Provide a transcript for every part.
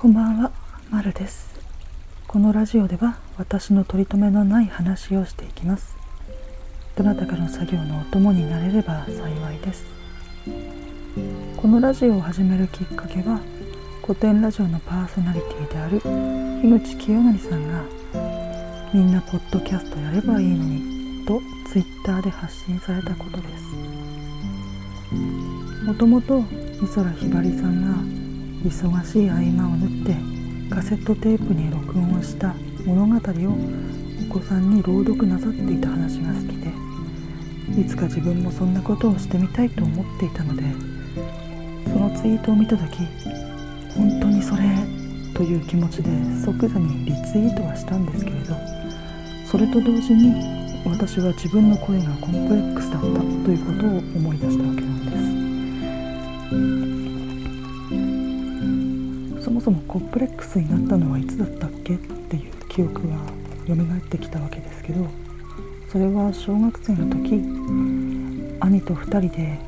こんばんは、まるです。このラジオでは私の取り留めのない話をしていきます。どなたかの作業のお供になれれば幸いです。このラジオを始めるきっかけは、古典ラジオのパーソナリティである樋口清則さんが、みんなポッドキャストやればいいのにとツイッターで発信されたことです。もともと美空ひばりさんが忙しい合間を縫ってカセットテープに録音した物語をお子さんに朗読なさっていた話が好きでいつか自分もそんなことをしてみたいと思っていたのでそのツイートを見た時本当にそれという気持ちで即座にリツイートはしたんですけれどそれと同時に私は自分の声がコンプレックスだったということを思い出したわけです。そもそもコンプレックスになったのはいつだったっけっていう記憶が蘇ってきたわけですけどそれは小学生の時兄と2人で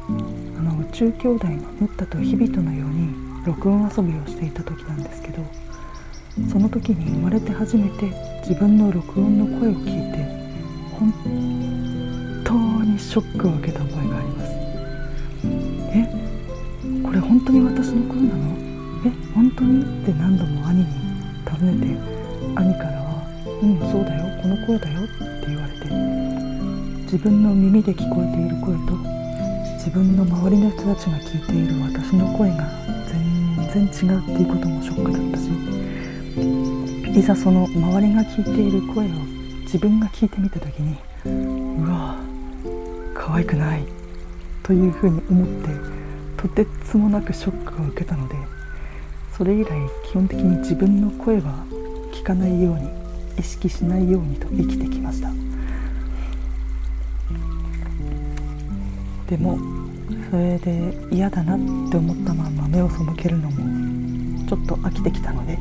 あの宇宙兄弟のムッタとヒビトのように録音遊びをしていた時なんですけどその時に生まれて初めて自分の録音の声を聞いて本当にショックを受けた覚えがあります。えこれ本当に私の声なの？え本当に？って何度も兄に尋ねて兄からは「うんそうだよ。この声だよ」って言われて自分の耳で聞こえている声と自分の周りの人たちが聞いている私の声が全然違うっていうこともショックだったしいざその周りが聞いている声を自分が聞いてみた時にうわ可愛くないというふうに思ってとてつもなくショックを受けたのでそれ以来基本的に自分の声は聞かないように意識しないようにと生きてきました。でもそれで嫌だなって思ったまま目を背けるのもちょっと飽きてきたので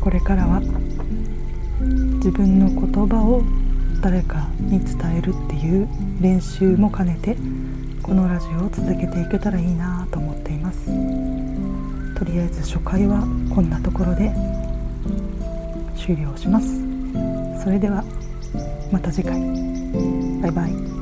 これからは自分の言葉を誰かに伝えるっていう練習も兼ねてこのラジオを続けていけたらいいなと思っています。とりあえず初回はこんなところで終了します。それではまた次回。バイバイ。